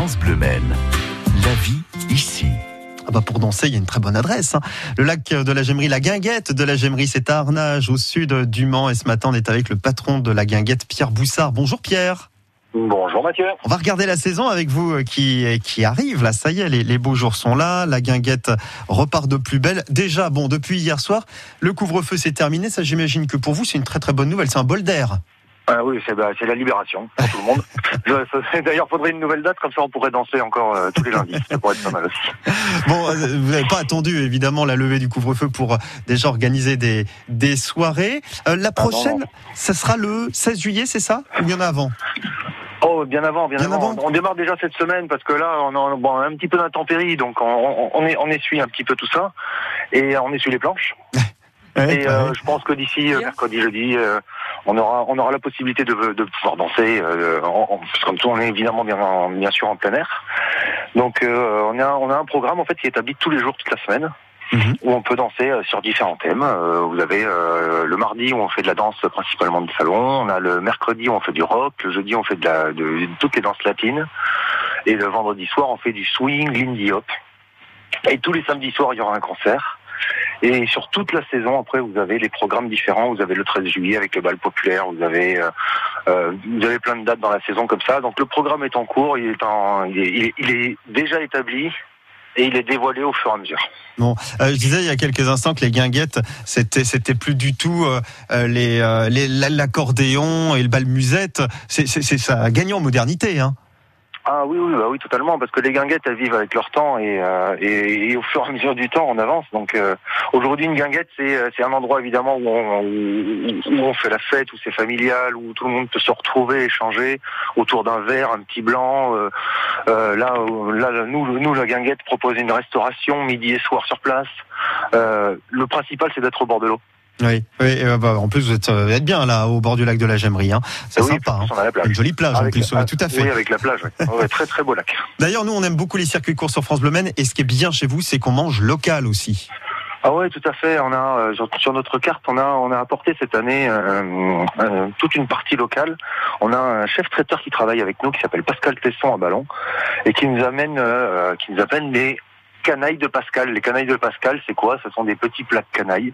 France Bleu Maine. La vie ici. Ah bah pour danser, il y a une très bonne adresse. hein. Le lac de la Gemmerie, la guinguette de la Gemmerie, c'est à Arnage, au sud du Mans. Et ce matin, on est avec le patron de la guinguette, Pierre Boussard. Bonjour Pierre. Bonjour Mathieu. On va regarder la saison avec vous euh, qui, qui arrive. Là, ça y est, les, les beaux jours sont là. La guinguette repart de plus belle. Déjà, bon, depuis hier soir, le couvre-feu s'est terminé. Ça, j'imagine que pour vous, c'est une très très bonne nouvelle. C'est un bol d'air. Ah oui, c'est bah, c'est la libération pour tout le monde. D'ailleurs, faudrait une nouvelle date, comme ça on pourrait danser encore euh, tous les lundis. Ça pourrait être pas mal aussi. Bon, euh, vous n'avez pas attendu évidemment la levée du couvre-feu pour euh, déjà organiser des, des soirées. Euh, la Ah, non, prochaine, non. ça sera le 16 juillet, c'est ça? Ou il y en a avant? Oh, bien avant, bien, Bien avant. avant. On démarre déjà cette semaine parce que là, on a bon, un petit peu d'intempéries, donc on, on, on, est, on essuie un petit peu tout ça et on essuie les planches. Ouais, Et bah euh, ouais. je pense que d'ici mercredi, jeudi, euh, on aura on aura la possibilité de, de pouvoir danser. Euh, en, en- parce que comme tout, on est évidemment bien, en- bien sûr en plein air. Donc euh, on a on a un programme en fait qui est établi tous les jours, toute la semaine. Mhm. Où on peut danser euh, sur différents thèmes. Euh, vous avez euh, le mardi où on fait de la danse principalement de salon. On a le mercredi où on fait du rock. Le jeudi on fait de, la, de, de toutes les danses latines. Et le vendredi soir on fait du swing, lindy hop. Et tous les samedis soirs il y aura un concert. Et sur toute la saison, après, vous avez les programmes différents. Vous avez le 13 juillet avec le bal populaire. Vous avez, euh, euh, vous avez plein de dates dans la saison comme ça. Donc le programme est en cours. Il est, en, il est, il est- déjà établi et il est dévoilé au fur et à mesure. Bon, euh, je disais il y a quelques instants que les guinguettes, c'était c'était plus du tout euh, euh, les euh, l'accordéon et le bal musette. C'est c'est c'est- ça a en modernité, hein. Ah oui, oui, bah oui, totalement, parce que les guinguettes, elles vivent avec leur temps et, euh, et, au fur et à mesure du temps, on avance. Donc euh, aujourd'hui, une guinguette, c'est euh, un endroit évidemment où on, où, on fait la fête, où c'est familial, où tout le monde peut se retrouver, échanger autour d'un verre, un petit blanc. Euh, euh, là, là, nous, nous, la guinguette propose une restauration midi et soir sur place. Euh, le principal, c'est d'être au bord de l'eau. Oui. oui et, euh, bah, en plus, vous êtes, euh, vous êtes bien là, au bord du lac de la Gemmerie. Hein. C'est oui, sympa. hein. on a la plage. Une jolie plage en plus. la- ouais, tout à fait. Oui, avec la plage. ouais. Ouais, très très beau lac. D'ailleurs, nous, on aime beaucoup les circuits courts sur France Bleu Maine. Et ce qui est bien chez vous, c'est qu'on mange local aussi. Ah ouais, tout à fait. On a euh, sur, sur notre carte, on a on a apporté cette année euh, euh, toute une partie locale. On a un chef traiteur qui travaille avec nous, qui s'appelle Pascal Tesson à Ballon, et qui nous amène euh, qui nous amène les canailles de Pascal. Les canailles de Pascal, c'est quoi? Ce sont des petits plats de canailles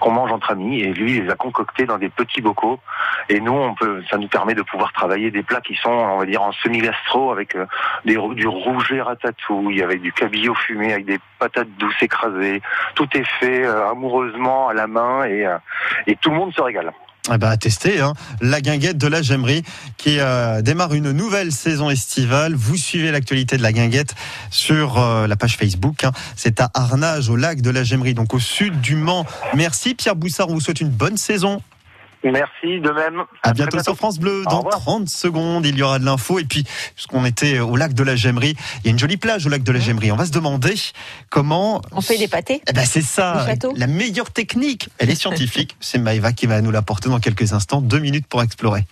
qu'on mange entre amis, et lui, il les a concoctés dans des petits bocaux. Et nous, on peut, ça nous permet de pouvoir travailler des plats qui sont, on va dire, en semi-gastro avec euh, du rouget ratatouille, avec du cabillaud fumé, avec des patates douces écrasées. Tout est fait euh, amoureusement à la main euh, et tout le monde se régale. Eh ben, à tester, hein. la guinguette de la Gemmerie qui euh, démarre une nouvelle saison estivale. Vous suivez l'actualité de la guinguette sur euh, la page Facebook. hein. C'est à Arnage, au lac de la Gemmerie, donc au sud du Mans. Merci Pierre Boussard, on vous souhaite une bonne saison. Merci de même. À bientôt sur France Bleu. Dans revoir. 30 secondes, il y aura de l'info. Et puis, puisqu'on était au lac de la Gemmerie, il y a une jolie plage au lac de la Gemmerie. On va se demander comment... On fait des pâtés Eh ben c'est ça, la meilleure technique. Elle est scientifique. C'est Maëva qui va nous l'apporter dans quelques instants. Deux minutes pour explorer.